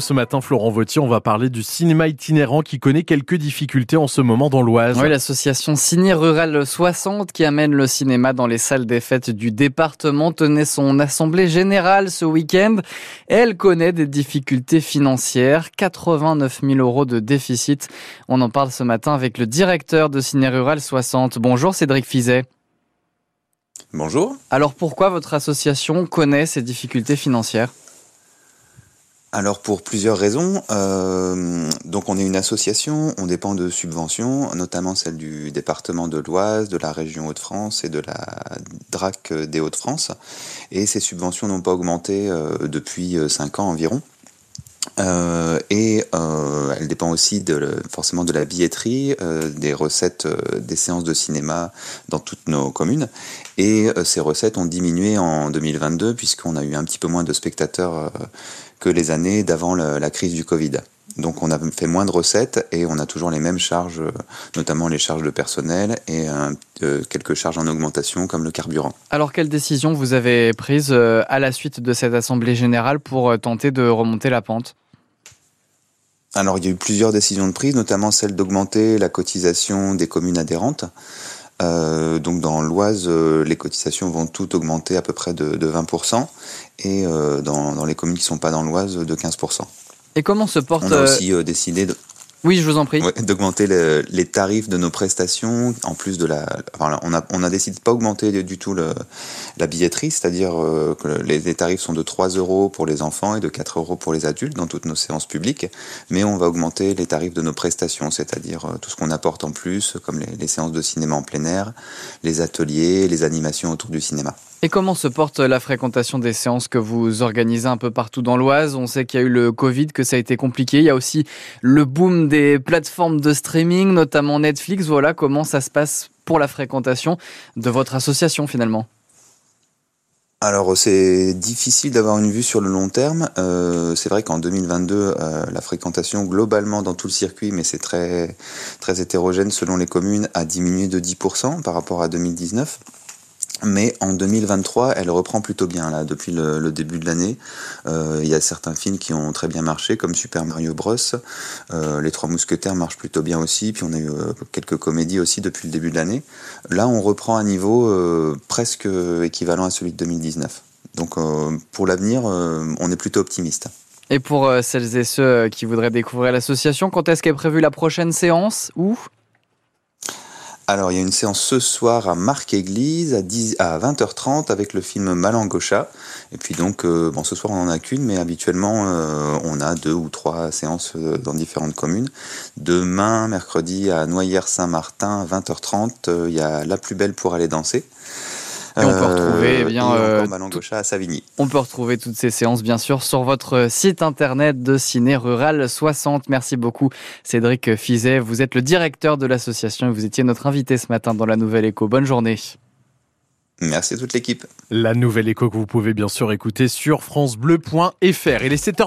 Ce matin, Florent Vautier, on va parler du cinéma itinérant qui connaît quelques difficultés en ce moment dans l'Oise. Oui, l'association Ciné Rural 60 qui amène le cinéma dans les salles des fêtes du département tenait son assemblée générale ce week-end. Elle connaît des difficultés financières, 89 000 euros de déficit. On en parle ce matin avec le directeur de Ciné Rural 60. Bonjour Cédric Fizet. Bonjour. Alors pourquoi votre association connaît ces difficultés financières? Alors pour plusieurs raisons. Euh, donc on est une association, on dépend de subventions, notamment celles du département de l'Oise, de la région Hauts-de-France et de la DRAC des Hauts-de-France. Et ces subventions n'ont pas augmenté euh, depuis 5 euh, ans environ. Et euh, elle dépend aussi de, forcément de la billetterie, des recettes des séances de cinéma dans toutes nos communes. Et ces recettes ont diminué en 2022 puisqu'on a eu un petit peu moins de spectateurs que les années d'avant la, crise du Covid. Donc on a fait moins de recettes et on a toujours les mêmes charges, notamment les charges de personnel et quelques charges en augmentation comme le carburant. Alors quelle décision vous avez prise à la suite de cette assemblée générale pour tenter de remonter la pente? Alors il y a eu plusieurs décisions de prise, notamment celle d'augmenter la cotisation des communes adhérentes. Euh, donc dans l'Oise, euh, les cotisations vont toutes augmenter à peu près de, 20%, et euh, dans, dans, les communes qui ne sont pas dans l'Oise, de 15%. Et comment se porte... On a aussi décidé de... Oui, je vous en prie. D'augmenter les tarifs de nos prestations, en plus de la. On a, on a décidé de pas augmenter du tout le, la billetterie, c'est-à-dire euh, que les, tarifs sont de 3 euros pour les enfants et de 4 euros pour les adultes dans toutes nos séances publiques, mais on va augmenter les tarifs de nos prestations, c'est-à-dire euh, tout ce qu'on apporte en plus, comme les séances de cinéma en plein air, les ateliers, les animations autour du cinéma. Et comment se porte la fréquentation des séances que vous organisez un peu partout dans l'Oise? On sait qu'il y a eu le Covid, que ça a été compliqué. Il y a aussi le boom des plateformes de streaming, notamment Netflix. Voilà comment ça se passe pour la fréquentation de votre association finalement. Alors c'est difficile d'avoir une vue sur le long terme. Euh, c'est vrai qu'en 2022, euh, la fréquentation globalement dans tout le circuit, mais c'est très très hétérogène selon les communes, a diminué de 10% par rapport à 2019. Mais en 2023, elle reprend plutôt bien là depuis le, début de l'année. Euh, il y a certains films qui ont très bien marché, comme Super Mario Bros. Euh, Les Trois Mousquetaires marchent plutôt bien aussi. Puis on a eu euh, quelques comédies aussi depuis le début de l'année. Là, on reprend un niveau presque équivalent à celui de 2019. Donc pour l'avenir, on est plutôt optimiste. Et pour celles et ceux qui voudraient découvrir l'association, quand est-ce qu'est prévue la prochaine séance Où alors, il y a une séance ce soir à Marc-Église à, 10, à 20h30 avec le film Malangocha. Et puis donc, euh, bon, ce soir on n'en a qu'une, mais habituellement euh, on a deux ou trois séances euh, dans différentes communes. Demain, mercredi, à Noyères-Saint-Martin, 20h30, il y a La plus belle pour aller danser. Et on peut retrouver eh bien euh, à Savigny. On peut retrouver toutes ces séances bien sûr sur votre site internet de Ciné Rural 60. Merci beaucoup Cédric Fizet. Vous êtes le directeur de l'association et vous étiez notre invité ce matin dans la Nouvelle Écho. Bonne journée. Merci à toute l'équipe. La Nouvelle Écho que vous pouvez bien sûr écouter sur francebleu.fr. Il est 7h